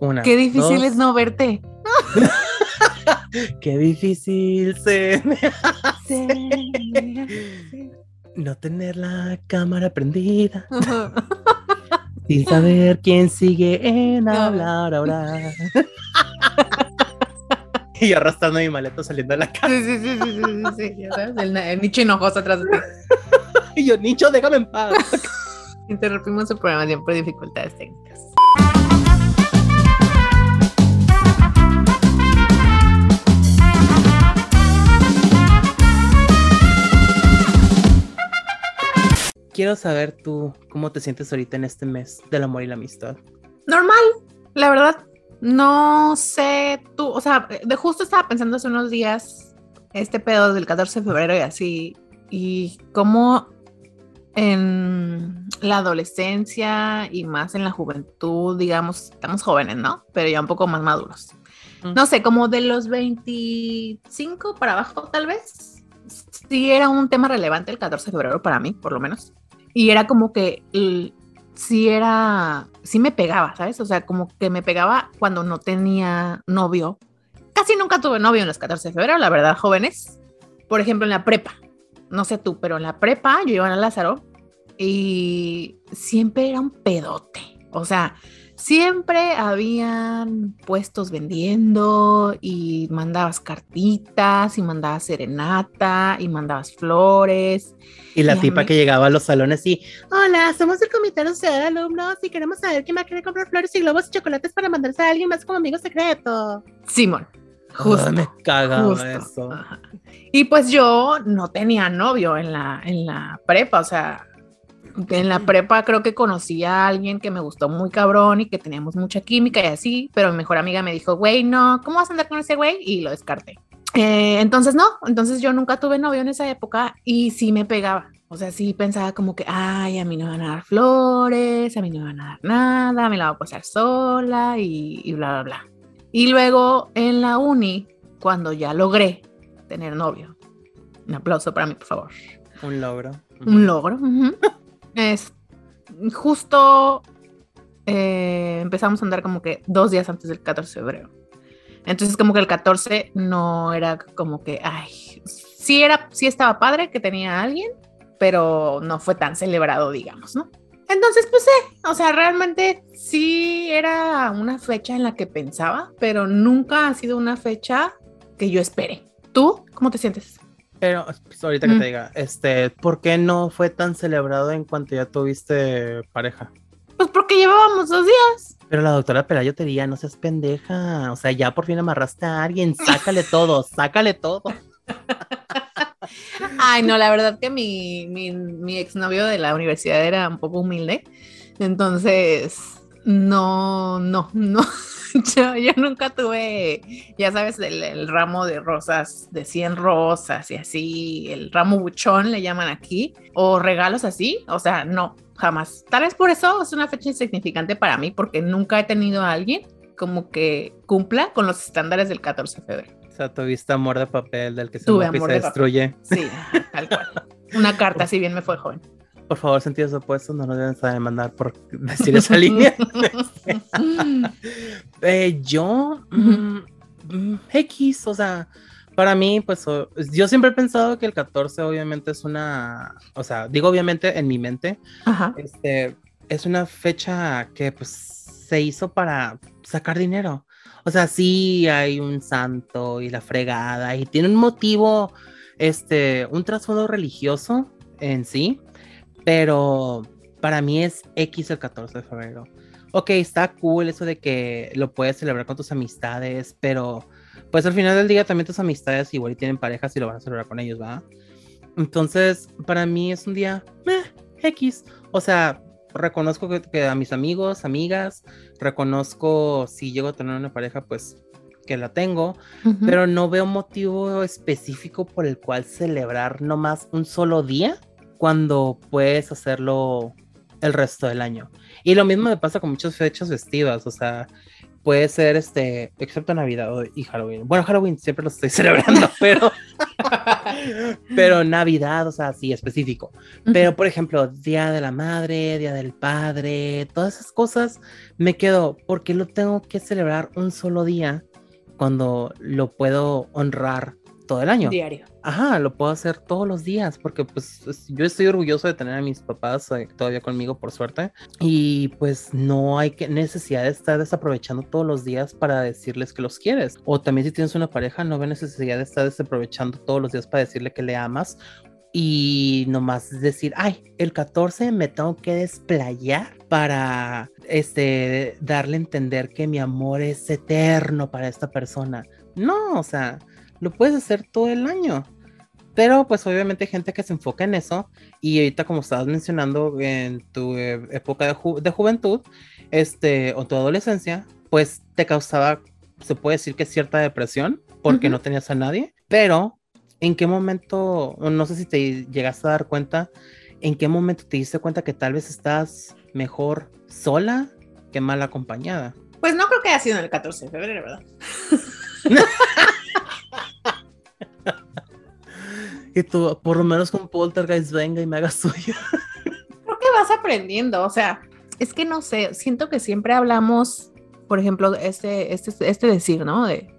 Una. Qué difícil dos. es no verte. Qué difícil se me no tener la cámara prendida sin saber quién sigue en hablar ahora. y arrastrando mi maleta saliendo de la casa. Sí, sí, sí, sí, el, el nicho hinojoso atrás de ti. Y yo, Nicho, déjame en paz. Interrumpimos su programación por dificultades técnicas. Quiero saber tú cómo te sientes ahorita en este mes del amor y la amistad. Normal, la verdad. No sé tú, o sea, de justo estaba pensando hace unos días este pedo del 14 de febrero y así, y cómo en la adolescencia y más en la juventud, digamos, estamos jóvenes, ¿no? Pero ya un poco más maduros. No sé, como de los 25 para abajo, tal vez. Sí era un tema relevante el 14 de febrero para mí, por lo menos. Y era como que sí era, sí me pegaba, ¿sabes? O sea, como que me pegaba cuando no tenía novio. Casi nunca tuve novio en los 14 de febrero, la verdad, jóvenes. Por ejemplo, en la prepa. No sé tú, pero en la prepa yo iba a Lázaro y siempre era un pedote. O sea, siempre habían puestos vendiendo y mandabas cartitas y mandabas serenata y mandabas flores. Y la Y tipa mí- que llegaba a los salones y, hola, somos el comité social de alumnos y queremos saber quién va a querer comprar flores y globos y chocolates para mandarse a alguien más como amigo secreto. Simón, justo. Me cagaba justo, eso. ajá. Y pues yo no tenía novio en la, en la prepa, o sea, en la prepa creo que conocí a alguien que me gustó muy cabrón y que teníamos mucha química y así, pero mi mejor amiga me dijo, güey, no, ¿cómo vas a andar con ese güey? Y lo descarté. Eh, entonces no, entonces yo nunca tuve novio en esa época y sí me pegaba. O sea, sí pensaba como que, ay, a mí no me van a dar flores, a mí no me van a dar nada, me la voy a pasar sola y, y bla, bla, bla. Y luego en la uni, cuando ya logré tener novio, un aplauso para mí, por favor. Un logro. Un logro. Es justo eh, empezamos a andar como que dos días antes del 14 de febrero. Entonces como que el 14 no era como que, ay, sí era, sí estaba padre que tenía a alguien, pero no fue tan celebrado, digamos, ¿no? Entonces, pues, eh, o sea, realmente sí era una fecha en la que pensaba, pero nunca ha sido una fecha que yo espere. ¿Tú cómo te sientes? Pero pues, ahorita que Mm. te diga, este, ¿por qué no fue tan celebrado en cuanto ya tuviste pareja? Pues porque llevábamos dos días. Pero la doctora Pelayo te diría, no seas pendeja. O sea, ya por fin amarraste a alguien, sácale todo, sácale todo. Ay, no, la verdad que mi, mi, mi exnovio de la universidad era un poco humilde. Entonces, no, no, no. Yo, yo nunca tuve, ya sabes, el, el ramo de rosas, de 100 rosas y así, el ramo buchón le llaman aquí, o regalos así. O sea, no, jamás. Tal vez por eso es una fecha insignificante para mí, porque nunca he tenido a alguien como que cumpla con los estándares del 14 de febrero. O sea, tuviste amor de papel del que se Tuve amor se de papel. destruye. Sí, tal cual. Una carta, si bien me fue joven. Por favor, sentidos opuestos, no nos deben saber mandar por decir esa línea. Eh, yo, mm, mm, X, o sea, para mí, pues yo siempre he pensado que el 14 obviamente es una, o sea, digo obviamente en mi mente, Ajá. este, es una fecha que pues se hizo para sacar dinero. O sea, sí hay un santo y la fregada y tiene un motivo, este, un trasfondo religioso en sí, pero para mí es X el 14 de febrero. Ok, está cool eso de que lo puedes celebrar con tus amistades, pero pues al final del día también tus amistades igual tienen parejas y lo van a celebrar con ellos, ¿va? Entonces, para mí es un día meh, X. O sea, reconozco que, que a mis amigos, amigas, reconozco si llego a tener una pareja, pues que la tengo, pero no veo motivo específico por el cual celebrar nomás un solo día cuando puedes hacerlo el resto del año. Y lo mismo me pasa con muchas fechas festivas, o sea, puede ser este, excepto Navidad y Halloween. Bueno, Halloween siempre lo estoy celebrando, pero, pero Navidad, o sea, sí, específico. Pero, por ejemplo, Día de la Madre, Día del Padre, todas esas cosas, me quedo, porque lo tengo que celebrar un solo día cuando lo puedo honrar todo el año. Diario. Ajá, lo puedo hacer todos los días porque pues yo estoy orgulloso de tener a mis papás eh, todavía conmigo por suerte y pues no hay que necesidad de estar desaprovechando todos los días para decirles que los quieres. O también si tienes una pareja no ve necesidad de estar desaprovechando todos los días para decirle que le amas y nomás decir, ay, el 14 me tengo que desplayar para este darle a entender que mi amor es eterno para esta persona. No, o sea, lo puedes hacer todo el año. Pero pues obviamente hay gente que se enfoca en eso y ahorita como estabas mencionando en tu eh, época de, juventud este, o tu adolescencia, pues te causaba, se puede decir que cierta depresión porque no tenías a nadie, pero ¿en qué momento, no sé si te llegaste a dar cuenta, en qué momento te diste cuenta que tal vez estás mejor sola que mal acompañada? Pues no creo que haya sido en el 14 de febrero, ¿verdad? que tú, por lo menos con Poltergeist venga y me haga suyo. Creo que vas aprendiendo, o sea, es que no sé, siento que siempre hablamos, por ejemplo, este, este, este decir, ¿no? De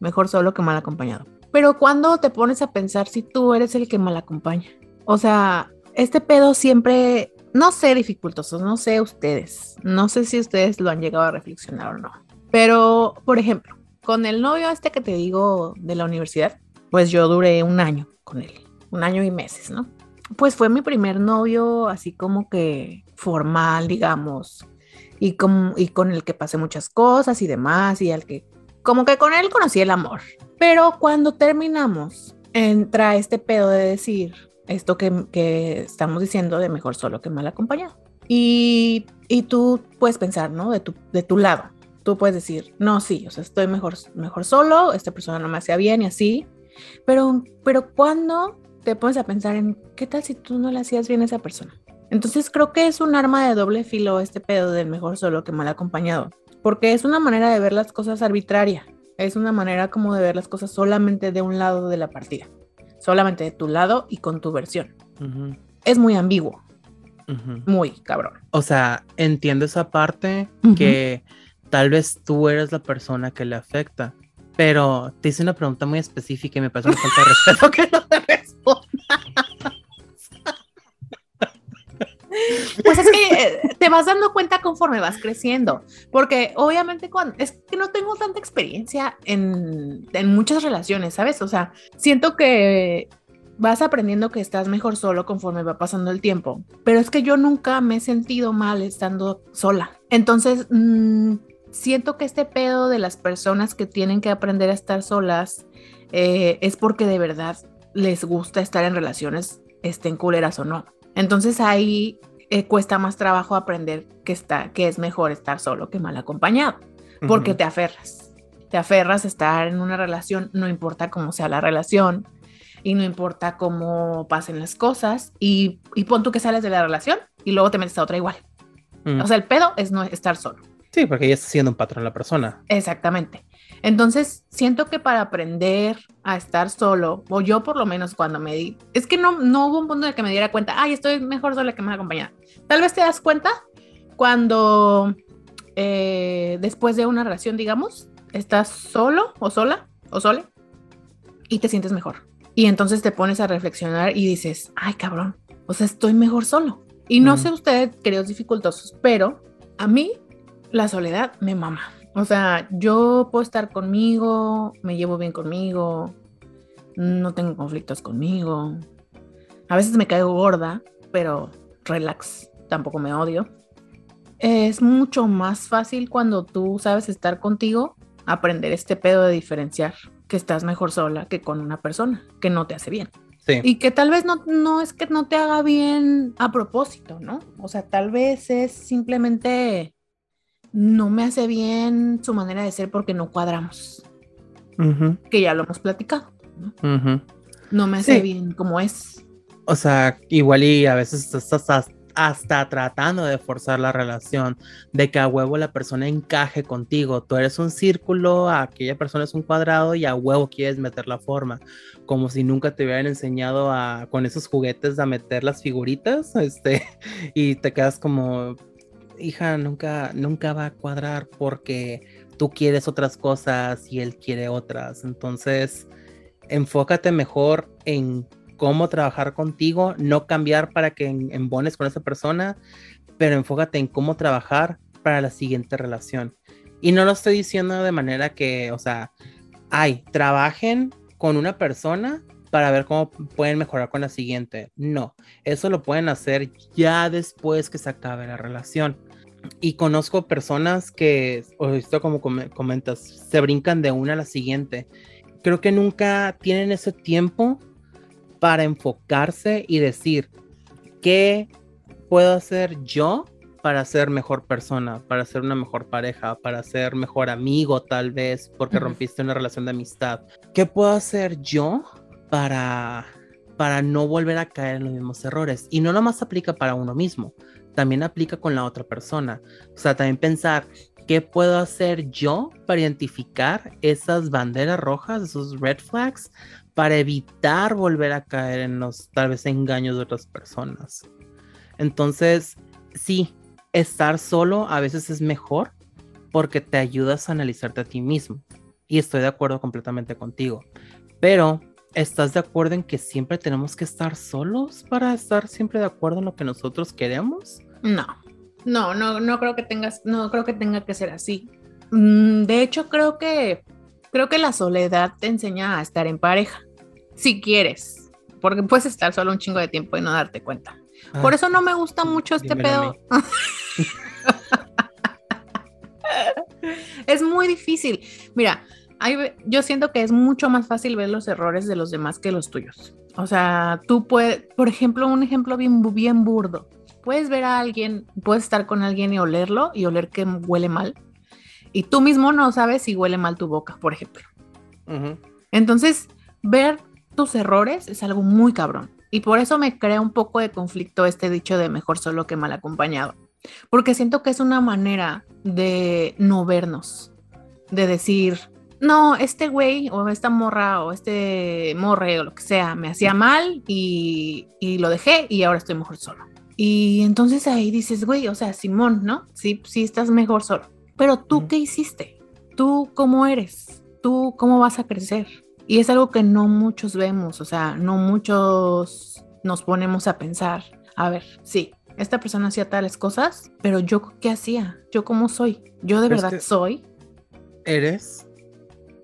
mejor solo que mal acompañado. Pero cuando te pones a pensar si tú eres el que mal acompaña, o sea, este pedo siempre, no sé, dificultosos, no sé ustedes, no sé si ustedes lo han llegado a reflexionar o no. Pero, por ejemplo, con el novio este que te digo de la universidad, pues yo duré un año con él, un año y meses, ¿no? Pues fue mi primer novio así como que formal, digamos, y con, el que pasé muchas cosas y demás, y al que, como que con él conocí el amor. Pero cuando terminamos, entra este pedo de decir esto que, que estamos diciendo de mejor solo que mal acompañado. Y, y, tú puedes pensar, ¿no? De tu, de tu lado. Tú puedes decir, no, sí, o sea, estoy mejor, mejor solo, esta persona no me hacía bien y así, pero, pero cuando te pones a pensar en qué tal si tú no le hacías bien a esa persona. Entonces creo que es un arma de doble filo este pedo del mejor solo que mal acompañado, porque es una manera de ver las cosas arbitraria, es una manera como de ver las cosas solamente de un lado de la partida, solamente de tu lado y con tu versión. Es muy ambiguo, muy cabrón. O sea, entiendo esa parte que tal vez tú eres la persona que le afecta, pero te hice una pregunta muy específica y me parece una falta de respeto que no te responda. Pues es que eh, te vas dando cuenta conforme vas creciendo, porque obviamente cuando es que no tengo tanta experiencia en, en muchas relaciones, ¿sabes? O sea, siento que vas aprendiendo que estás mejor solo conforme va pasando el tiempo, pero es que yo nunca me he sentido mal estando sola. Entonces, mmm, siento que este pedo de las personas que tienen que aprender a estar solas eh, es porque de verdad les gusta estar en relaciones, estén culeras o no. Entonces ahí eh, cuesta más trabajo aprender que, está, que es mejor estar solo que mal acompañado, porque te aferras. Te aferras a estar en una relación, no importa cómo sea la relación y no importa cómo pasen las cosas y, y pon tú que sales de la relación y luego te metes a otra igual. O sea, el pedo es no estar solo. Sí, porque ya está siendo un patrón la persona. Exactamente. Entonces, siento que para aprender a estar solo, o yo por lo menos cuando me di, es que no, no hubo un punto en el que me diera cuenta, ay, estoy mejor sola que más acompañada. Tal vez te das cuenta cuando eh, después de una relación, digamos, estás solo o sola o sole y te sientes mejor. Y entonces te pones a reflexionar y dices, ay, cabrón, o sea, estoy mejor solo. Y no sé ustedes, queridos dificultosos, pero a mí la soledad me mama. O sea, yo puedo estar conmigo, me llevo bien conmigo, no tengo conflictos conmigo. A veces me caigo gorda, pero relax, tampoco me odio. Es mucho más fácil cuando tú sabes estar contigo, aprender este pedo de diferenciar que estás mejor sola que con una persona que no te hace bien. Sí. Y que tal vez no, no es que no te haga bien a propósito, ¿no? O sea, tal vez es simplemente no me hace bien su manera de ser porque no cuadramos. Que ya lo hemos platicado. No, no me hace bien como es. O sea, igual y a veces estás hasta tratando de forzar la relación, de que a huevo la persona encaje contigo. Tú eres un círculo, aquella persona es un cuadrado y a huevo quieres meter la forma, como si nunca te hubieran enseñado a con esos juguetes a meter las figuritas, este, y te quedas como hija, nunca nunca va a cuadrar porque tú quieres otras cosas y él quiere otras. Entonces, enfócate mejor en cómo trabajar contigo, no cambiar para que embones con esa persona, pero enfócate en cómo trabajar para la siguiente relación. Y no lo estoy diciendo de manera que, o sea, ay, trabajen con una persona para ver cómo pueden mejorar con la siguiente. No, eso lo pueden hacer ya después que se acabe la relación. Y conozco personas que, o esto como comentas, se brincan de una a la siguiente. Creo que nunca tienen ese tiempo para enfocarse y decir, ¿qué puedo hacer yo para ser mejor persona, para ser una mejor pareja, para ser mejor amigo tal vez, porque rompiste una relación de amistad? ¿Qué puedo hacer yo para, para no volver a caer en los mismos errores? Y no nomás aplica para uno mismo, también aplica con la otra persona. O sea, también pensar, ¿qué puedo hacer yo para identificar esas banderas rojas, esos red flags, para evitar volver a caer en los tal vez engaños de otras personas. Entonces, sí, estar solo a veces es mejor porque te ayudas a analizarte a ti mismo. Y estoy de acuerdo completamente contigo. Pero, ¿estás de acuerdo en que siempre tenemos que estar solos para estar siempre de acuerdo en lo que nosotros queremos? No, no, no, no creo que tengas, no creo que tenga que ser así. Mm, de hecho, creo que creo que la soledad te enseña a estar en pareja si quieres, porque puedes estar solo un chingo de tiempo y no darte cuenta. Por ah, eso no me gusta mucho este pedo. es muy difícil. Mira, yo siento que es mucho más fácil ver los errores de los demás que los tuyos. O sea, tú puedes, por ejemplo, un ejemplo bien, bien burdo. Puedes ver a alguien, puedes estar con alguien y olerlo y oler que huele mal. Y tú mismo no sabes si huele mal tu boca, por ejemplo. Entonces, ver tus errores es algo muy cabrón. Y por eso me crea un poco de conflicto este dicho de mejor solo que mal acompañado. Porque siento que es una manera de no vernos, de decir, no, este güey o esta morra o este morre o lo que sea me hacía mal y, y lo dejé y ahora estoy mejor solo. Y entonces ahí dices, güey, o sea, Simón, ¿no? Sí, sí estás mejor solo. Pero tú, ¿qué hiciste? ¿Tú cómo eres? ¿Tú cómo vas a crecer? Y es algo que no muchos vemos, o sea, no muchos nos ponemos a pensar, a ver, sí, esta persona hacía tales cosas, pero yo qué hacía, yo cómo soy, yo de verdad soy. ¿Eres?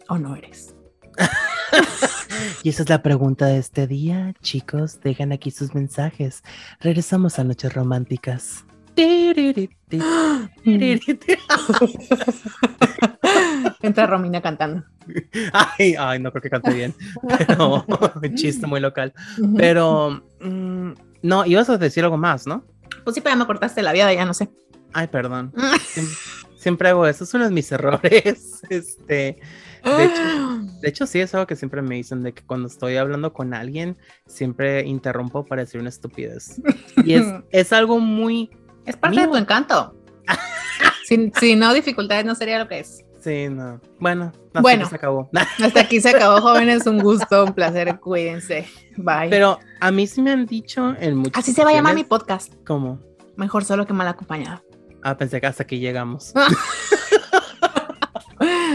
¿O no eres? y esa es la pregunta de este día, chicos, dejan aquí sus mensajes. Regresamos a Noches Románticas. Entra Romina cantando. Ay, ay, no creo que cante bien. Pero un chiste muy local. Pero mm, no, ibas a decir algo más, ¿no? Pues sí, pero ya me cortaste la vida, ya no sé. Ay, perdón. siempre, hago eso, es uno de mis errores. Este, de hecho, de hecho, sí es algo que siempre me dicen de que cuando estoy hablando con alguien, siempre interrumpo para decir una estupidez. Y es, es algo muy es parte de tu encanto. sin, no dificultades no sería lo que es. Sí, no. Bueno, hasta bueno, aquí se acabó. hasta aquí se acabó, jóvenes. Un gusto, un placer. Cuídense. Bye. Pero a mí sí me han dicho en muchas Así se va a llamar mi podcast. ¿Cómo? Mejor solo que mal acompañado. Ah, pensé que hasta aquí llegamos.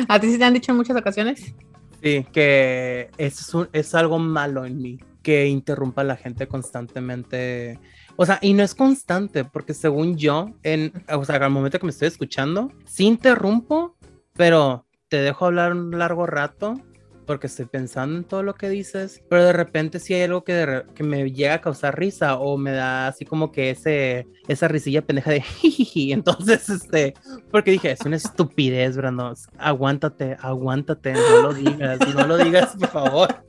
¿A ti sí te han dicho en muchas ocasiones? Sí, que es, es algo malo en mí, que interrumpa a la gente constantemente o sea, y no es constante, porque según yo, en, o sea, al momento que me estoy escuchando, sí interrumpo, pero te dejo hablar un largo rato porque estoy pensando en todo lo que dices, pero de repente si hay algo que, que me llega a causar risa o me da así como que ese, esa risilla pendeja de jiji, entonces, este, porque dije, es una estupidez, Brando, aguántate, aguántate, no lo digas, no lo digas, por favor.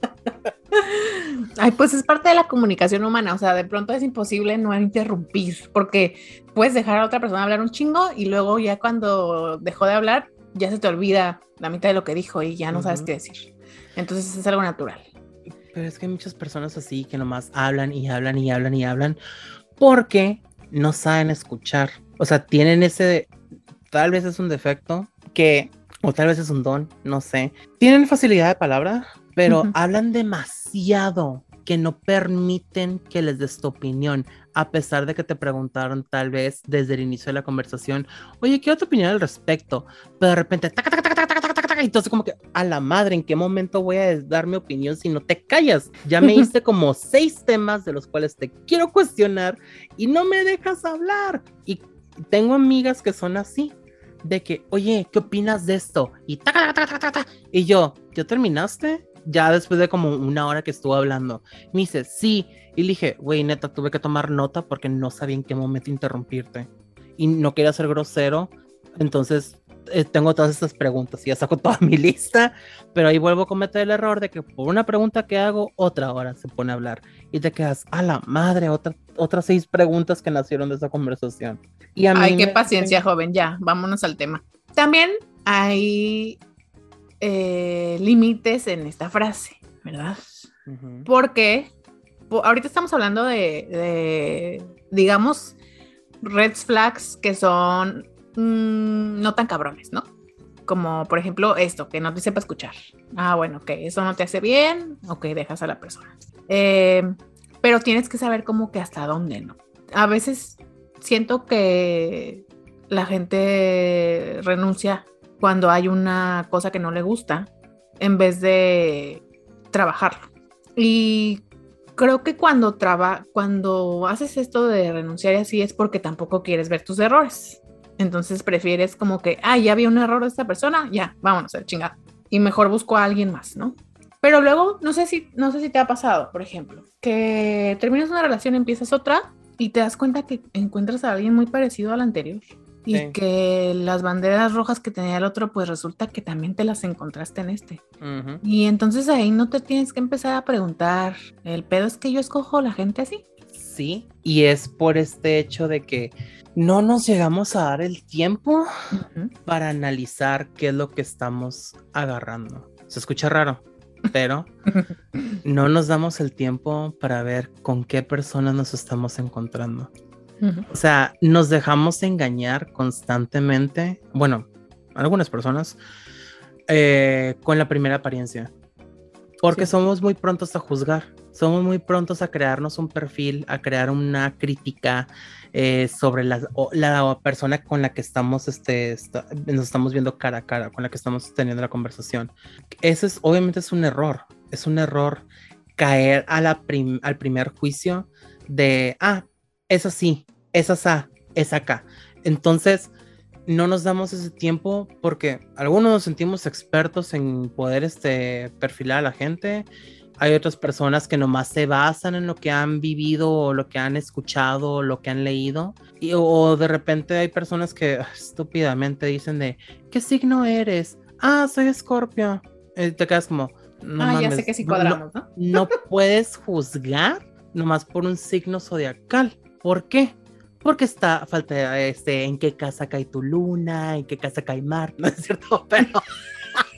Ay, pues es parte de la comunicación humana, o sea, de pronto es imposible no interrumpir, porque puedes dejar a otra persona hablar un chingo y luego ya cuando dejó de hablar, ya se te olvida la mitad de lo que dijo y ya no sabes qué decir. Entonces es algo natural. Pero es que hay muchas personas así que nomás hablan y hablan y hablan y hablan porque no saben escuchar. O sea, tienen ese, tal vez es un defecto que, o tal vez es un don, no sé. Tienen facilidad de palabra, pero hablan demasiado que no permiten que les des tu opinión, a pesar de que te preguntaron tal vez desde el inicio de la conversación, oye, ¿qué tu opinión al respecto? Pero de repente, taca, taca, taca, taca, entonces como que, a la madre, ¿en qué momento voy a dar mi opinión si no te callas? Ya me hice como seis temas de los cuales te quiero cuestionar y no me dejas hablar. Y tengo amigas que son así, de que, oye, ¿qué opinas de esto? Y taca, taca, taca, taca, y yo, ¿ya terminaste? ya después de como una hora que estuvo hablando, me dice, sí. Y le dije, güey, neta, tuve que tomar nota porque no sabía en qué momento interrumpirte. Y no quería ser grosero. Entonces, eh, tengo todas estas preguntas y ya saco toda mi lista. Pero ahí vuelvo a cometer el error de que por una pregunta que hago, otra hora se pone a hablar. Y te quedas, a la madre, otra, otras seis preguntas que nacieron de esa conversación. Y a Ay, qué paciencia, joven. Ya, vámonos al tema. También hay eh, límites en esta frase, ¿verdad? Porque ahorita estamos hablando de, digamos, red flags que son mm, no tan cabrones, ¿no? Como por ejemplo esto, que no te sepa escuchar. Ah, bueno, ok, eso no te hace bien, ok, dejas a la persona. Eh, pero tienes que saber como que hasta dónde, ¿no? A veces siento que la gente renuncia cuando hay una cosa que no le gusta en vez de trabajarlo. Y creo que cuando traba, cuando haces esto de renunciar y así es porque tampoco quieres ver tus errores. Entonces prefieres como que, ah, ya había un error de esta persona, ya, vámonos a chingada. Y mejor busco a alguien más, ¿no? Pero luego, no sé si, no sé si te ha pasado, por ejemplo, que terminas una relación, empiezas otra y te das cuenta que encuentras a alguien muy parecido al anterior y que las banderas rojas que tenía el otro, pues resulta que también te las encontraste en este. Y entonces ahí no te tienes que empezar a preguntar, ¿el pedo es que yo escojo la gente así? Sí, y es por este hecho de que no nos llegamos a dar el tiempo para analizar qué es lo que estamos agarrando. Se escucha raro, pero no nos damos el tiempo para ver con qué personas nos estamos encontrando. O sea, nos dejamos engañar constantemente, bueno, algunas personas, eh, con la primera apariencia. Porque somos muy prontos a juzgar, somos muy prontos a crearnos un perfil, a crear una crítica eh, sobre la, la, persona con la que estamos, este, nos estamos viendo cara a cara, con la que estamos teniendo la conversación. Ese es, obviamente es un error, es un error caer a la al primer juicio de, ah, eso sí, esa A, es acá. Entonces, no nos damos ese tiempo porque algunos nos sentimos expertos en poder este, perfilar a la gente. Hay otras personas que nomás se basan en lo que han vivido o lo que han escuchado o lo que han leído. Y, o de repente hay personas que ah, estúpidamente dicen de, ¿qué signo eres? Ah, soy escorpio. Y te quedas como, no ah, ya sé que sí cuadramos, ¿no? No puedes juzgar nomás por un signo zodiacal. ¿Por qué? porque está falta este en qué casa cae tu luna, en qué casa cae Marte, ¿no es cierto? Pero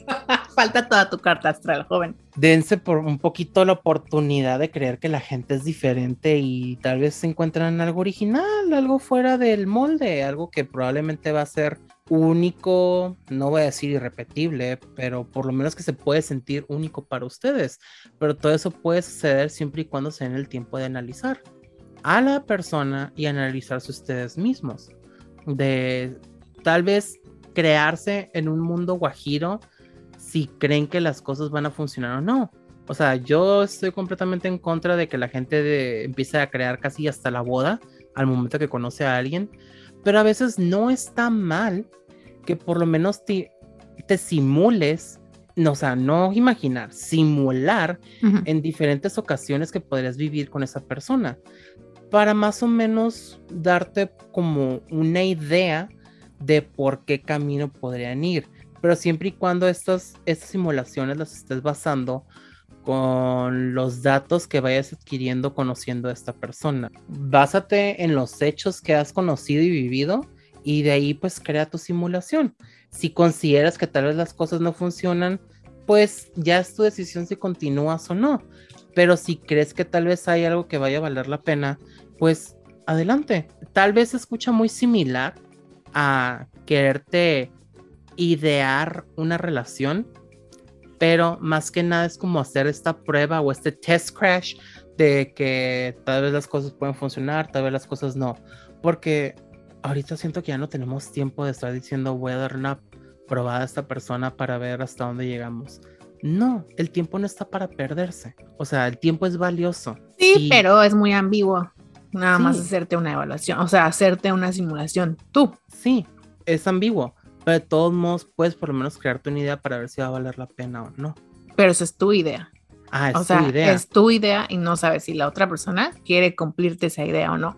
falta toda tu carta astral, joven. Dense por un poquito la oportunidad de creer que la gente es diferente y tal vez se encuentran algo original, algo fuera del molde, algo que probablemente va a ser único, no voy a decir irrepetible, pero por lo menos que se puede sentir único para ustedes. Pero todo eso puede suceder siempre y cuando se den el tiempo de analizar a la persona y analizarse ustedes mismos. De tal vez crearse en un mundo guajiro si creen que las cosas van a funcionar o no. O sea, yo estoy completamente en contra de que la gente empiece a crear casi hasta la boda al momento que conoce a alguien, pero a veces no está mal que por lo menos te, te simules, no, o sea, no imaginar, simular en diferentes ocasiones que podrías vivir con esa persona para más o menos darte como una idea de por qué camino podrían ir. Pero siempre y cuando estas, estas simulaciones las estés basando con los datos que vayas adquiriendo conociendo a esta persona. Básate en los hechos que has conocido y vivido y de ahí pues crea tu simulación. Si consideras que tal vez las cosas no funcionan, pues ya es tu decisión si continúas o no. Pero si crees que tal vez hay algo que vaya a valer la pena, pues adelante. Tal vez se escucha muy similar a quererte idear una relación, pero más que nada es como hacer esta prueba o este test crash de que tal vez las cosas pueden funcionar, tal vez las cosas no, porque ahorita siento que ya no tenemos tiempo de estar diciendo voy a dar una probada a esta persona para ver hasta dónde llegamos. No, el tiempo no está para perderse. O sea, el tiempo es valioso. Sí, pero es muy ambiguo. Nada más hacerte una evaluación, o sea, hacerte una simulación. Tú. Sí, es ambiguo. Pero de todos modos, puedes por lo menos crearte una idea para ver si va a valer la pena o no. Pero esa es tu idea. Ah, es o sea, idea. Es tu idea y no sabes si la otra persona quiere cumplirte esa idea o no.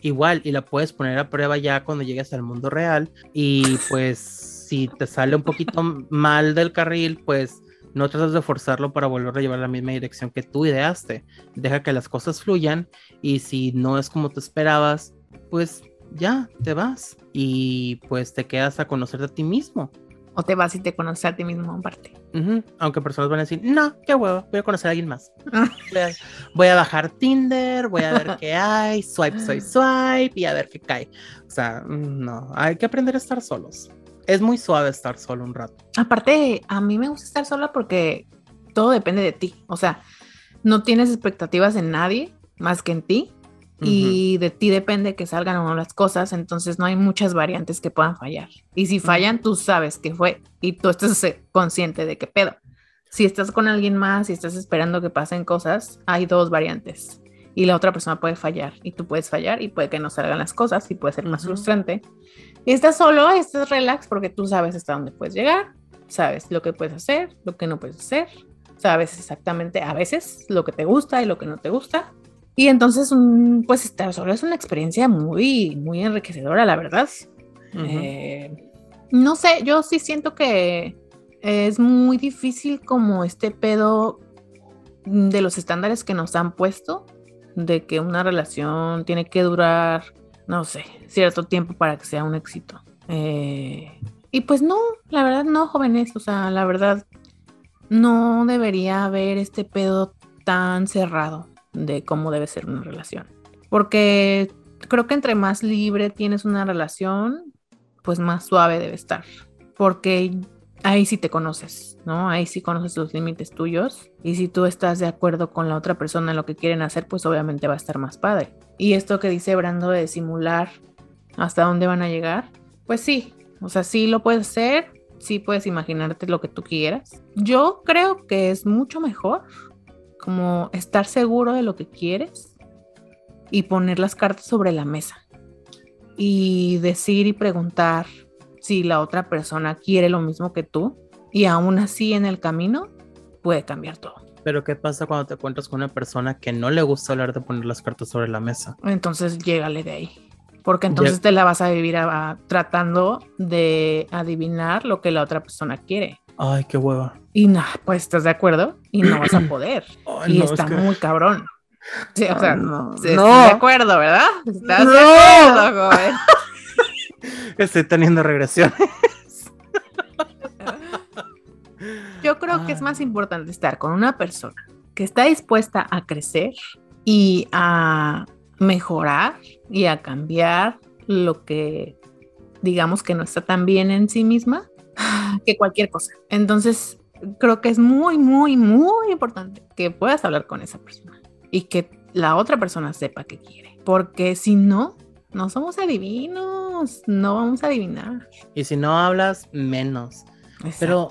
Igual, y la puedes poner a prueba ya cuando llegues al mundo real. Y pues, si te sale un poquito mal del carril, pues no tratas de forzarlo para volver a llevar la misma dirección que tú ideaste. Deja que las cosas fluyan y si no es como tú esperabas, pues ya te vas y pues te quedas a conocerte a ti mismo. O te vas y te conoces a ti mismo aparte. Aunque personas van a decir, no, qué huevo, voy a conocer a alguien más. voy, a, bajar Tinder, voy a ver qué hay, swipe, swipe, swipe y a ver qué cae. O sea, mm, no, hay que aprender a estar solos es muy suave estar solo un rato. Aparte, a mí me gusta estar sola porque todo depende de ti. O sea, no tienes expectativas en nadie más que en ti. Y de ti depende que salgan o no las cosas, entonces no hay muchas variantes que puedan fallar. Y si fallan, tú sabes que fue y tú estás consciente de qué pedo. Si estás con alguien más y estás esperando que pasen cosas, hay dos variantes y la otra persona puede fallar y tú puedes fallar y puede que no salgan las cosas y puede ser más frustrante. Y estás solo, estás relax porque tú sabes hasta dónde puedes llegar, sabes lo que puedes hacer, lo que no puedes hacer, sabes exactamente a veces lo que te gusta y lo que no te gusta. Y entonces, pues estar solo es una experiencia muy, muy enriquecedora, la verdad. Eh, no sé, yo sí siento que es muy difícil como este pedo de los estándares que nos han puesto de que una relación tiene que durar, no sé, cierto tiempo para que sea un éxito. Eh, y pues no, la verdad no, jóvenes, o sea, la verdad no debería haber este pedo tan cerrado de cómo debe ser una relación. Porque creo que entre más libre tienes una relación, pues más suave debe estar. Porque ahí sí te conoces, ¿no? Ahí sí conoces los límites tuyos y si tú estás de acuerdo con la otra persona en lo que quieren hacer, pues obviamente va a estar más padre. Y esto que dice Brando de simular hasta dónde van a llegar, pues sí, o sea, sí lo puedes hacer, sí puedes imaginarte lo que tú quieras. Yo creo que es mucho mejor como estar seguro de lo que quieres y poner las cartas sobre la mesa y decir y preguntar si la otra persona quiere lo mismo que tú y aún así en el camino puede cambiar todo. Pero ¿qué pasa cuando te encuentras con una persona que no le gusta hablar de poner las cartas sobre la mesa? Entonces llégale de ahí. Porque entonces te la vas a vivir tratando de adivinar lo que la otra persona quiere. Ay, qué hueva. Y no, pues estás de acuerdo y no vas a poder. y está muy cabrón. Sí, o sea, no, de acuerdo, ¿verdad? ¿Estás de acuerdo, joven? Estoy teniendo regresiones. Yo creo que es más importante estar con una persona que está dispuesta a crecer y a mejorar y a cambiar lo que digamos que no está tan bien en sí misma que cualquier cosa. Entonces, creo que es muy, muy, muy importante que puedas hablar con esa persona y que la otra persona sepa que quiere. Porque si no, no somos adivinos, no vamos a adivinar. Y si no hablas, menos. Pero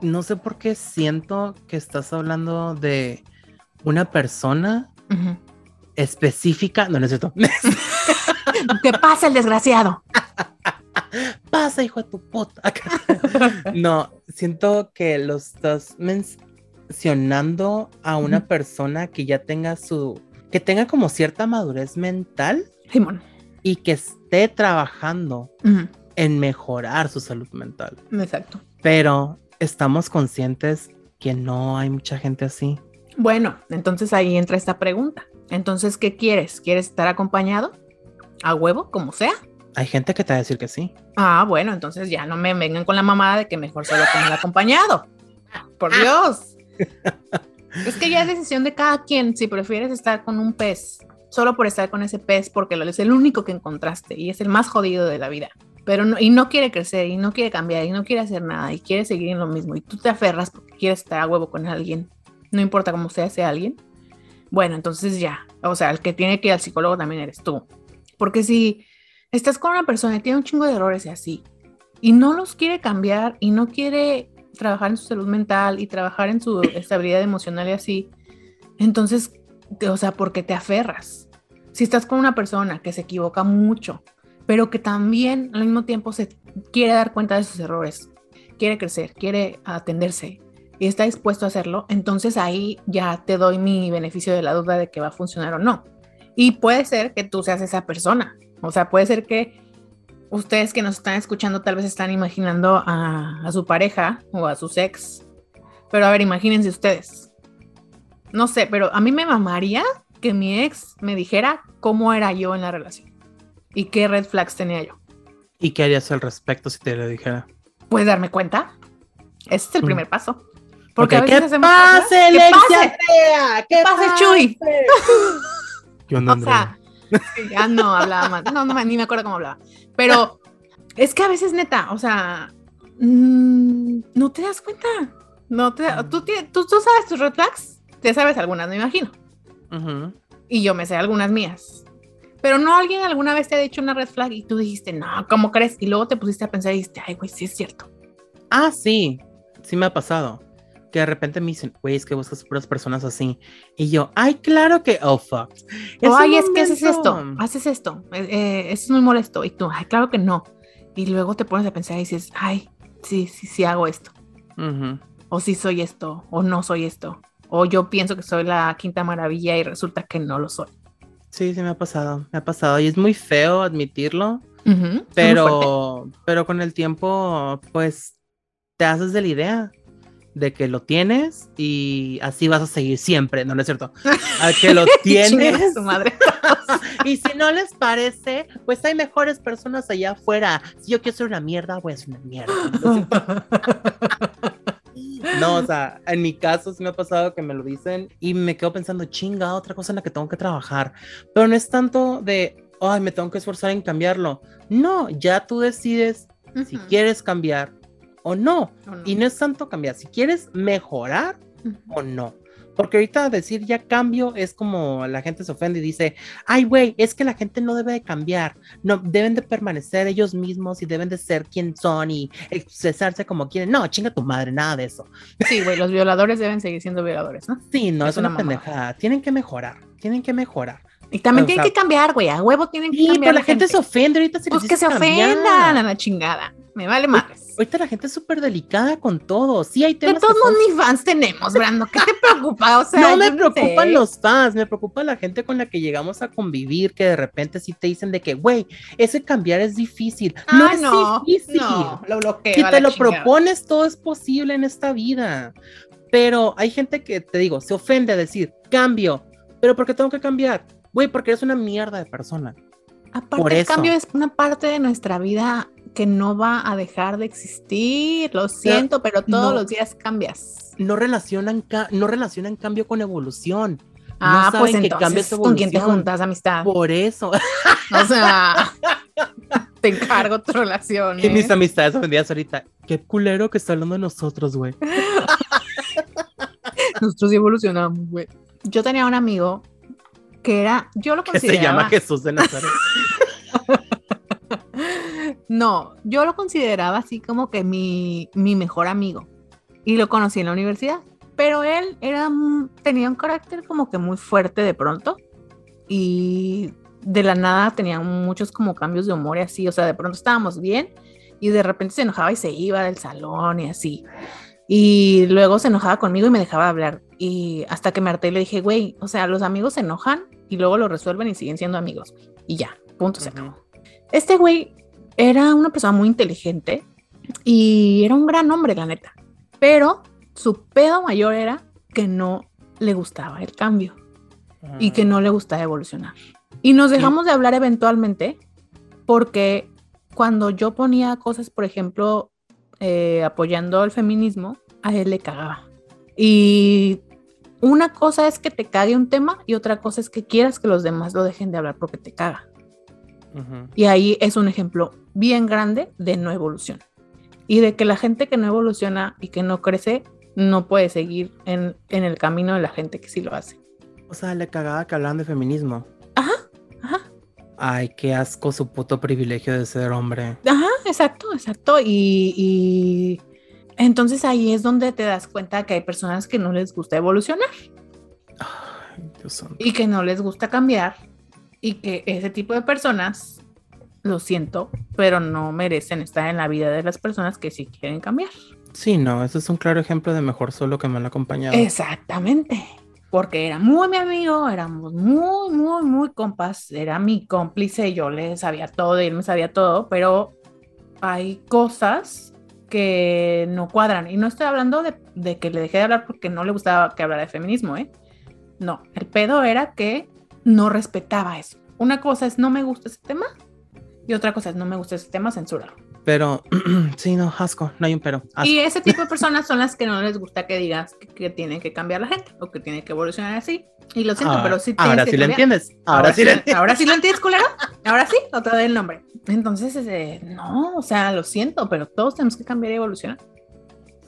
no sé por qué siento que estás hablando de una persona específica. No, no es cierto. que pasa el desgraciado. Pasa, hijo de tu puta. no, siento que lo estás mencionando a una persona que ya tenga su. que tenga como cierta madurez mental. Simón y que esté trabajando en mejorar su salud mental. Exacto. Pero estamos conscientes que no hay mucha gente así. Bueno, entonces ahí entra esta pregunta. Entonces, ¿qué quieres? ¿Quieres estar acompañado? ¿A huevo? Como sea. Hay gente que te va a decir que sí. Ah, bueno, entonces ya no me vengan con la mamada de que mejor solo con el acompañado. Por Dios. es que ya es decisión de cada quien si prefieres estar con un pez solo por estar con ese pez porque lo es el único que encontraste y es el más jodido de la vida. Pero no, y no quiere crecer y no quiere cambiar y no quiere hacer nada y quiere seguir en lo mismo y tú te aferras porque quieres estar a huevo con alguien, no importa cómo sea ese alguien. Bueno, entonces ya, o sea, el que tiene que ir al psicólogo también eres tú. Porque si estás con una persona y tiene un chingo de errores y así, y no los quiere cambiar y no quiere trabajar en su salud mental y trabajar en su estabilidad emocional y así, entonces, o sea, ¿por qué te aferras? Si estás con una persona que se equivoca mucho, pero que también al mismo tiempo se quiere dar cuenta de sus errores, quiere crecer, quiere atenderse y está dispuesto a hacerlo, entonces ahí ya te doy mi beneficio de la duda de que va a funcionar o no. Y puede ser que tú seas esa persona, o sea, puede ser que ustedes que nos están escuchando tal vez están imaginando a, a su pareja o a su ex, pero a ver, imagínense ustedes. No sé, pero a mí me mamaría que mi ex me dijera cómo era yo en la relación y qué red flags tenía yo. ¿Y qué harías al respecto si te lo dijera? ¿Puedes darme cuenta? Ese es el Mm. primer paso. Porque a Ok, veces ¿Qué hacemos pase, cosas- ¡Que pase! Rea! ¿Qué pasa, Chuy? ¿Qué onda, O sea, ya no hablaba más. No, no, ni me acuerdo cómo hablaba. Pero es que a veces, neta, o sea, mm, no te das cuenta. No te, ¿tú, tú, tú sabes tus red flags. Te sabes algunas, me imagino. Y yo me sé algunas mías. Pero no alguien alguna vez te ha dicho una red flag y tú dijiste, no, ¿cómo crees? Y luego te pusiste a pensar y dijiste, ay, güey, sí es cierto. Ah, sí, sí me ha pasado. Que de repente me dicen, güey, es que buscas puras personas así. Y yo, ay, claro que, oh, fuck. O, un ay, es que haces esto, haces esto, eh, eh, eso es muy molesto. Y tú, ay, claro que no. Y luego te pones a pensar y dices, ay, sí, sí, sí hago esto. O sí soy esto, o no soy esto. O yo pienso que soy la quinta maravilla y resulta que no lo soy. Sí, sí me ha pasado, me ha pasado. Y es muy feo admitirlo, es pero, pero con el tiempo, pues, te haces de la idea de que lo tienes y así vas a seguir siempre, no, no es cierto. A que lo tienes. madre. y si no les parece, pues hay mejores personas allá afuera. Si yo quiero ser una mierda, voy a ser una mierda. ¿no o sea, en mi caso sí me ha pasado que me lo dicen y me quedo pensando, chinga, otra cosa en la que tengo que trabajar. Pero no es tanto de, ay, me tengo que esforzar en cambiarlo. No, ya tú decides si quieres cambiar o no. O no. Y no es tanto cambiar, si quieres mejorar o no. Porque ahorita decir ya cambio es como la gente se ofende y dice, ay, güey, es que la gente no debe de cambiar, no, deben de permanecer ellos mismos y deben de ser quien son y expresarse como quieren. No, chinga tu madre, nada de eso. Sí, güey, los violadores deben seguir siendo violadores, ¿no? Sí, no, Es es, una, una pendejada. Tienen que mejorar, tienen que mejorar. Y también O tienen sea, que cambiar, güey, a huevo tienen que Sí, cambiar. pero la gente, se ofende ahorita. Se Pues que se cambiar. ofendan a la chingada. Me vale madres. Ahorita la gente es súper delicada con todo. Sí, hay De temas. todos que son- ni fans tenemos, Brando. ¿Qué te preocupa? O sea, no me preocupan sé. los fans, me preocupa la gente con la que llegamos a convivir, que de repente sí te dicen de que, güey, ese cambiar es difícil. no Ah, es no, difícil. no, lo bloqueo. si te lo chingada. propones, todo es posible en esta vida. Pero hay gente que, te digo, se ofende a decir, cambio. ¿Pero por qué tengo que cambiar? Güey, porque eres una mierda de persona. Aparte, por el eso. cambio es una parte de nuestra vida que no va a dejar de existir. Lo siento, pero todos no. los días cambias. No relacionan, no relacionan cambio con evolución. Ah, no pues saben que cambia entonces, su ¿con quién te juntas, amistad? Por eso. O sea, te encargo tu relación. Y mis ¿eh? amistades ofendidas ahorita. Qué culero que está hablando de nosotros, güey. Nosotros evolucionamos, güey. Yo tenía un amigo que era, yo lo Que se consideraba. llama Jesús de Nazaret. No, yo lo consideraba así como que mi, mi mejor amigo. Y lo conocí en la universidad. Pero él era, tenía un carácter como que muy fuerte de pronto. Y de la nada tenía muchos como cambios de humor y así. O sea, de pronto estábamos bien y de repente se enojaba y se iba del salón y así. Y luego se enojaba conmigo y me dejaba hablar. Y hasta que me harté y le dije, güey, o sea, los amigos se enojan y luego lo resuelven y siguen siendo amigos. güey". Y ya, punto, se acabó. Este güey era una persona muy inteligente y era un gran hombre, la neta. Pero su pedo mayor era que no le gustaba el cambio y que no le gustaba evolucionar. Y nos dejamos de hablar eventualmente porque cuando yo ponía cosas, por ejemplo, eh, apoyando el feminismo, a él le cagaba. Y una cosa es que te cague un tema y otra cosa es que quieras que los demás lo dejen de hablar porque te caga. Y ahí es un ejemplo bien grande de no evolución. Y de que la gente que no evoluciona y que no crece no puede seguir en, en el camino de la gente que sí lo hace. O sea, le cagaba que hablan de feminismo. Ajá, ajá. Ay, qué asco su puto privilegio de ser hombre. Ajá, exacto, exacto. Y, y entonces ahí es donde te das cuenta que hay personas que no les gusta evolucionar. Ay, Dios santo. y que no les gusta cambiar y que ese tipo de personas, lo siento, pero no merecen estar en la vida de las personas que sí quieren cambiar. Sí, no, eso es un claro ejemplo de mejor solo que mal acompañado. Exactamente. Porque era muy mi amigo, éramos muy, muy, muy compas, era mi cómplice, yo le sabía todo y él me sabía todo, pero hay cosas que no cuadran. Y no estoy hablando de, de que le dejé de hablar porque no le gustaba que hablara de feminismo, ¿eh? No, el pedo era que no respetaba eso. Una cosa es no me gusta ese tema y otra cosa es no me gusta ese tema, censúralo. Pero, sí, no, asco, no hay un pero. Asco. Y ese tipo de personas son las que no les gusta que digas que, que tiene que cambiar la gente o que tiene que evolucionar así. Y lo siento, Ah, pero sí ahora sí lo entiendes. Ahora, sí lo entiendes. Ahora sí lo entiendes, culero. Ahora sí, otra vez el nombre. Entonces, ese, no, o sea, lo siento, pero todos tenemos que cambiar y evolucionar.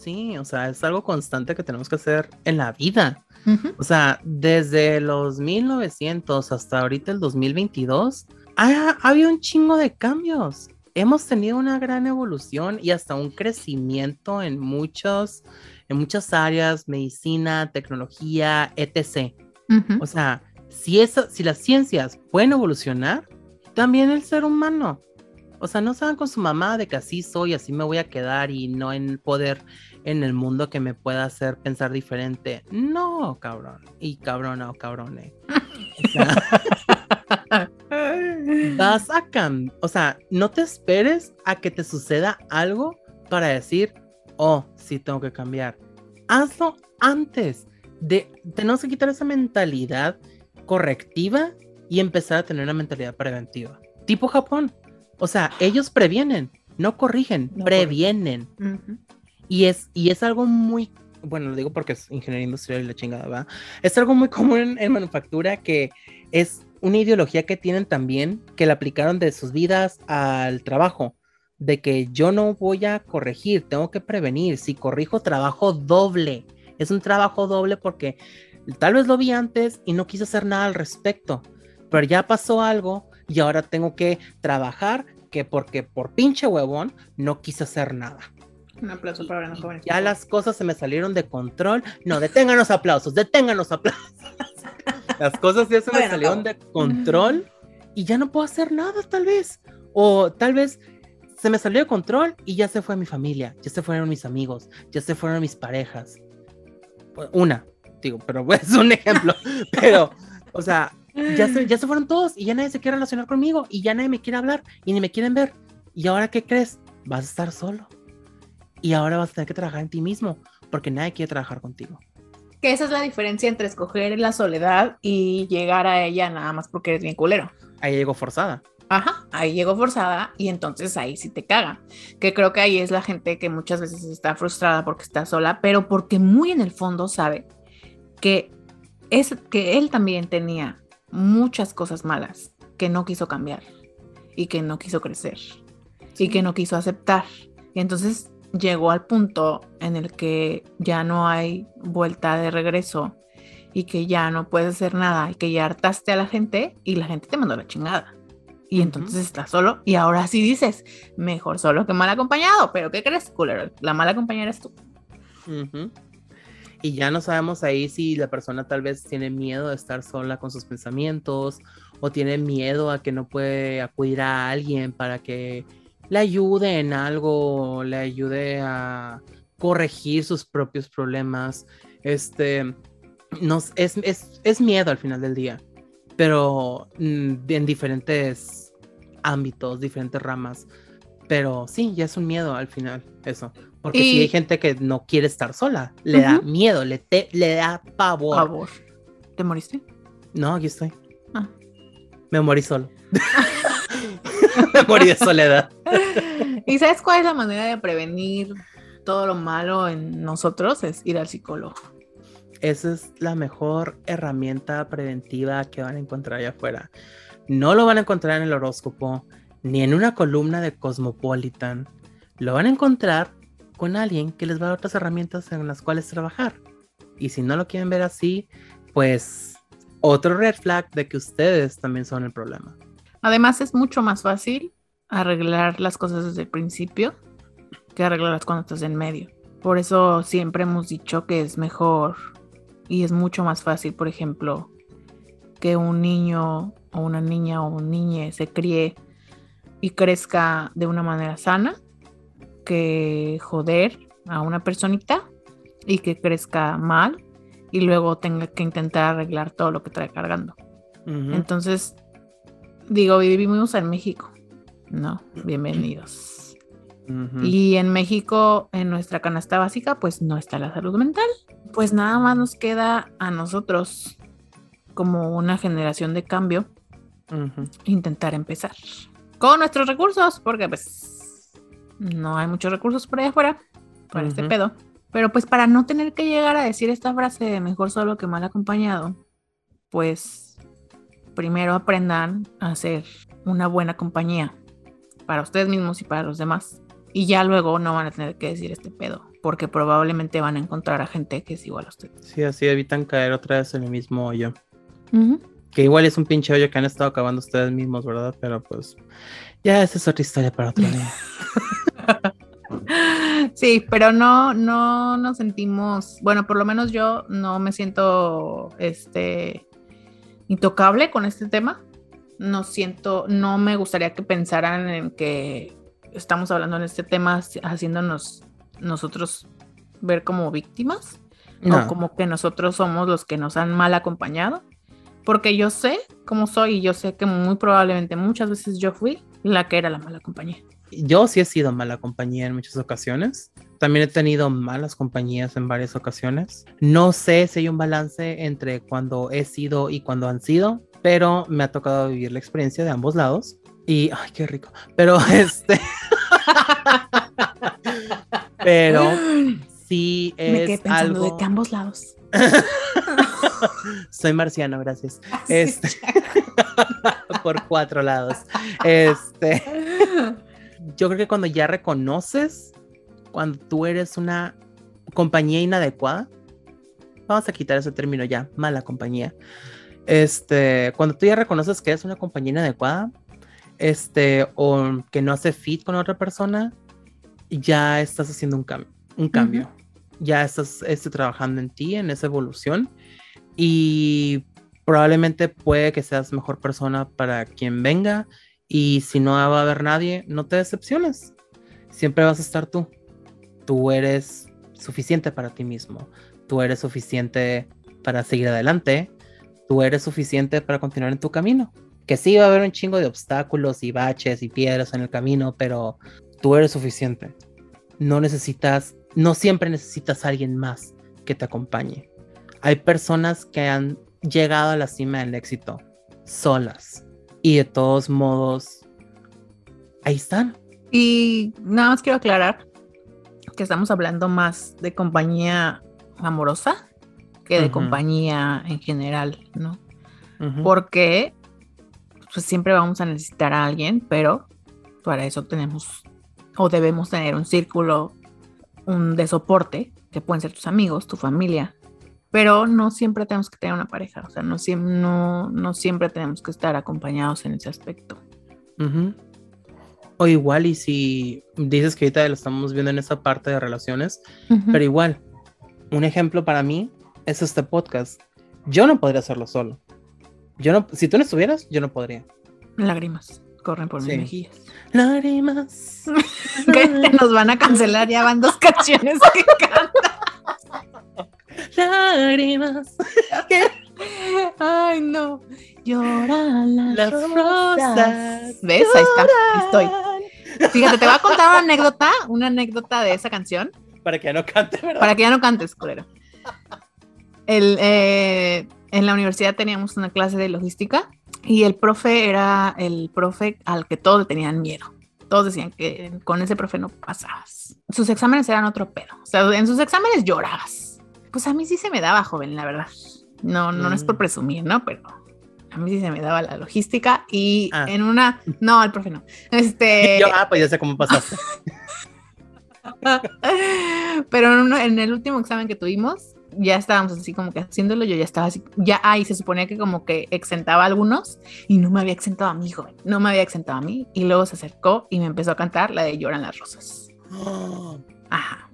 Sí, o sea, es algo constante que tenemos que hacer en la vida. O sea, desde los 1900 hasta ahorita el 2022, ha, ha habido un chingo de cambios. Hemos tenido una gran evolución y hasta un crecimiento en muchos, en muchas áreas, medicina, tecnología, etc. O sea, si, eso, si las ciencias pueden evolucionar, también el ser humano. O sea, no se van con su mamá de que así soy, así me voy a quedar y no en poder en el mundo que me pueda hacer pensar diferente. No, cabrón. Y cabrón o cabrone. O sea, vas a cambiar. O sea, no te esperes a que te suceda algo para decir, oh, sí tengo que cambiar. Hazlo antes. De, tenemos que quitar esa mentalidad correctiva y empezar a tener una mentalidad preventiva. Tipo Japón. O sea, ellos previenen, no corrigen, No previenen. Ujú. Y es, y es algo muy, bueno, lo digo porque es ingeniería industrial y la chingada, ¿va? Es algo muy común en, en manufactura que es una ideología que tienen también, que la aplicaron de sus vidas al trabajo, de que yo no voy a corregir, tengo que prevenir, si corrijo trabajo doble, es un trabajo doble porque tal vez lo vi antes y no quise hacer nada al respecto, pero ya pasó algo y ahora tengo que trabajar que porque por pinche huevón no quise hacer nada. Un aplauso para los jóvenes. Ya las cosas se me salieron de control. No, detengan los aplausos, detengan los aplausos. Las cosas ya se me Bueno, salieron de control y ya no puedo hacer nada, tal vez. O tal vez se me salió de control y ya se fue mi familia, ya se fueron mis amigos, ya se fueron mis parejas. Una, digo, pero es un ejemplo. Pero, o sea, ya se, ya se fueron todos y ya nadie se quiere relacionar conmigo y ya nadie me quiere hablar y ni me quieren ver. ¿Y ahora qué crees? Vas a estar solo. Y ahora vas a tener que trabajar en ti mismo porque nadie quiere trabajar contigo. Que esa es la diferencia entre escoger la soledad y llegar a ella nada más porque eres bien culero. Ahí llegó forzada. Ajá, ahí llegó forzada y entonces ahí sí te caga. Que creo que ahí es la gente que muchas veces está frustrada porque está sola, pero porque muy en el fondo sabe que es que él también tenía muchas cosas malas que no quiso cambiar y que no quiso crecer y que no quiso aceptar. Y entonces llegó al punto en el que ya no hay vuelta de regreso y que ya no puedes hacer nada y que ya hartaste a la gente y la gente te mandó la chingada. Y entonces estás solo y ahora sí dices, mejor solo que mal acompañado, pero ¿qué crees, culero? La mala compañera eres tú. Ujú. Y ya no sabemos ahí si la persona tal vez tiene miedo de estar sola con sus pensamientos o tiene miedo a que no puede acudir a alguien para que le ayude en algo, le ayude a corregir sus propios problemas. Este, nos, es, es, es miedo al final del día, pero mm, en diferentes ámbitos, diferentes ramas. Pero sí, ya es un miedo al final, eso. Porque si hay gente que no quiere estar sola, le da miedo, le, te- le da pavor. ¿Te moriste? No, aquí estoy. Ah. Me morí solo. Me morí de soledad. ¿Y sabes cuál es la manera de prevenir todo lo malo en nosotros? Es ir al psicólogo. esa es la mejor herramienta preventiva que van a encontrar allá afuera. No lo van a encontrar en el horóscopo, ni en una columna de Cosmopolitan. Lo van a encontrar con alguien que les va a dar otras herramientas en las cuales trabajar. Y si no lo quieren ver así, pues otro red flag de que ustedes también son el problema. Además es mucho más fácil arreglar las cosas desde el principio que arreglarlas cuando estás en medio. Por eso siempre hemos dicho que es mejor y es mucho más fácil, por ejemplo, que un niño o una niña o un niñe se críe y crezca de una manera sana que joder a una personita y que crezca mal y luego tenga que intentar arreglar todo lo que trae cargando. Entonces, digo, vivimos en México, ¿no? Bienvenidos. Y en México, en nuestra canasta básica, pues no está la salud mental. Pues nada más nos queda a nosotros, como una generación de cambio, intentar empezar con nuestros recursos, porque pues no hay muchos recursos por ahí afuera para este pedo. Pero pues para no tener que llegar a decir esta frase de mejor solo que mal acompañado, pues primero aprendan a ser una buena compañía para ustedes mismos y para los demás. Y ya luego no van a tener que decir este pedo, porque probablemente van a encontrar a gente que es igual a ustedes. Sí, así evitan caer otra vez en el mismo hoyo. Que igual es un pinche hoyo que han estado acabando ustedes mismos, ¿verdad? Pero pues ya esa es otra historia para otro día. Sí, pero no, no nos sentimos, bueno, por lo menos yo no me siento este intocable con este tema. No siento, no me gustaría que pensaran en que estamos hablando en este tema haciéndonos nosotros ver como víctimas o como que nosotros somos los que nos han mal acompañado, porque yo sé cómo soy y yo sé que muy probablemente muchas veces yo fui la que era la mala compañía yo sí he sido mala compañía en muchas ocasiones. También he tenido malas compañías en varias ocasiones. No sé si hay un balance entre cuando he sido y cuando han sido, pero me ha tocado vivir la experiencia de ambos lados. Y, ay, qué rico. Pero este. pero sí es. Me quedé pensando de que ambos lados. Soy marciano, gracias. Este... por cuatro lados. Este yo creo que cuando ya reconoces, cuando tú eres una compañía inadecuada, vamos a quitar ese término ya, mala compañía. Este, cuando tú ya reconoces que eres una compañía inadecuada, este, o que no hace fit con otra persona, ya estás haciendo un, cambio un cambio. Ya estás este, trabajando en ti, en esa evolución. Y probablemente puede que seas mejor persona para quien venga y si no va a haber nadie, no te decepciones. Siempre vas a estar tú. Tú eres suficiente para ti mismo. Tú eres suficiente para seguir adelante. Tú eres suficiente para continuar en tu camino. Que sí va a haber un chingo de obstáculos y baches y piedras en el camino, pero tú eres suficiente. No necesitas, no siempre necesitas a alguien más que te acompañe. Hay personas que han llegado a la cima del éxito solas y de todos modos, ahí están. Y nada más quiero aclarar que estamos hablando más de compañía amorosa que de compañía en general, ¿no? Porque pues, siempre vamos a necesitar a alguien, pero para eso tenemos o debemos tener un círculo un de soporte, que pueden ser tus amigos, tu familia, pero no siempre tenemos que tener una pareja, o sea, no, no, no siempre tenemos que estar acompañados en ese aspecto. O igual, y si dices que ahorita lo estamos viendo en esa parte de relaciones, pero igual, un ejemplo para mí es este podcast. Yo no podría hacerlo solo. Yo no, si tú no estuvieras, yo no podría. Lágrimas corren por mis mejillas. Lágrimas. nos van a cancelar, ya van dos canciones que cantan lágrimas. Ay, no. Lloran las, rosas. ¿Ves? Ahí está. Estoy. Fíjate, te voy a contar una anécdota, una anécdota de esa canción. Para que ya no cantes, ¿verdad? Para que ya no cantes, culero. El, eh, en la universidad teníamos una clase de logística y el profe era el profe al que todos tenían miedo. Todos decían que con ese profe no pasabas. Sus exámenes eran otro pedo. O sea, en sus exámenes llorabas pues a mí sí se me daba, joven, la verdad. No, no, no es por Mm. presumir, ¿no? Pero a mí sí se me daba la logística y Ah. en una, no, el profe no. Este, Yo, ah, pues ya sé cómo pasaste. pero en, uno- en el último examen que tuvimos, ya estábamos así como que haciéndolo, yo ya estaba así, ya ahí se suponía que como que exentaba a algunos y no me había exentado a mí, joven, no me había exentado a mí y luego se acercó y me empezó a cantar la de Lloran las rosas. Ajá.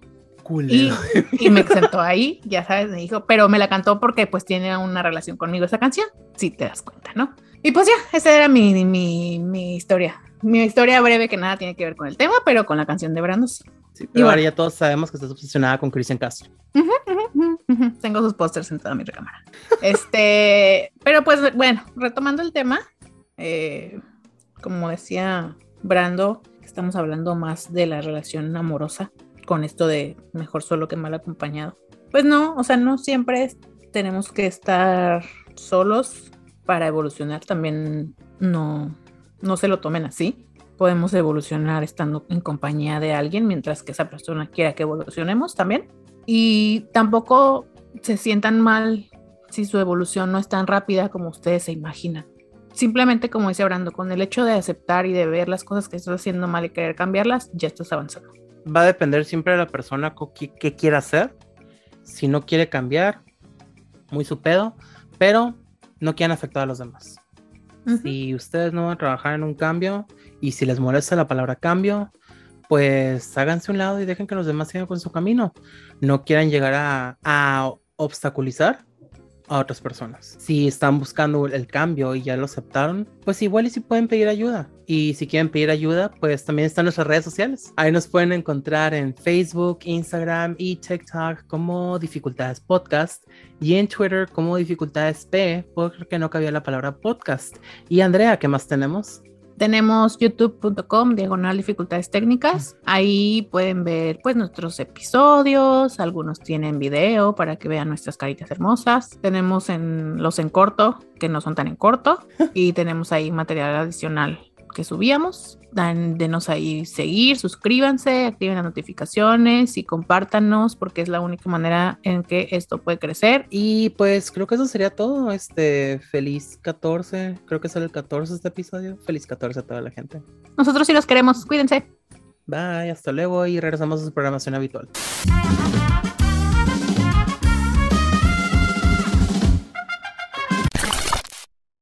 Y, me exentó ahí, ya sabes, me dijo, pero me la cantó porque pues tiene una relación conmigo esa canción, si te das cuenta, ¿no? Y pues ya, esa era mi, mi, mi historia. Mi historia breve que nada tiene que ver con el tema, pero con la canción de Brando sí. Sí, pero Y ahora bueno. ya todos sabemos que estás obsesionada con Cristian Castro. Tengo sus pósters en toda mi recámara. Este, pero pues bueno, retomando el tema, eh, como decía Brando, estamos hablando más de la relación amorosa con esto de mejor solo que mal acompañado. Pues no, o sea, no siempre tenemos que estar solos para evolucionar, también no, no se lo tomen así. Podemos evolucionar estando en compañía de alguien mientras que esa persona quiera que evolucionemos también. Y tampoco se sientan mal si su evolución no es tan rápida como ustedes se imaginan. Simplemente, como dice Brando, con el hecho de aceptar y de ver las cosas que estás haciendo mal y querer cambiarlas, ya estás avanzando. Va a depender siempre de la persona qué quiere hacer. Si no quiere cambiar, muy su pedo, pero no quieren afectar a los demás. Si ustedes no van a trabajar en un cambio y si les molesta la palabra cambio, pues háganse a un lado y dejen que los demás sigan con su camino. No quieran llegar a, a obstaculizar a otras personas. Si están buscando el cambio y ya lo aceptaron, pues igual y si pueden pedir ayuda. Y si quieren pedir ayuda, pues también están nuestras redes sociales. Ahí nos pueden encontrar en Facebook, Instagram y TikTok como Dificultades Podcast y en Twitter como Dificultades P, porque no cabía la palabra podcast. Y Andrea, ¿qué más tenemos? Tenemos youtube.com, diagonal dificultades técnicas. Ahí pueden ver pues nuestros episodios, algunos tienen video para que vean nuestras caritas hermosas. Tenemos en los en corto, que no son tan en corto, y tenemos ahí material adicional que subíamos. Dan, denos ahí seguir, suscríbanse, activen las notificaciones y compártanos porque es la única manera en que esto puede crecer. Y pues creo que eso sería todo. Este, feliz 14. Creo que sale el 14 este episodio. Feliz 14 a toda la gente. Nosotros sí los queremos, cuídense. Bye, hasta luego y regresamos a su programación habitual.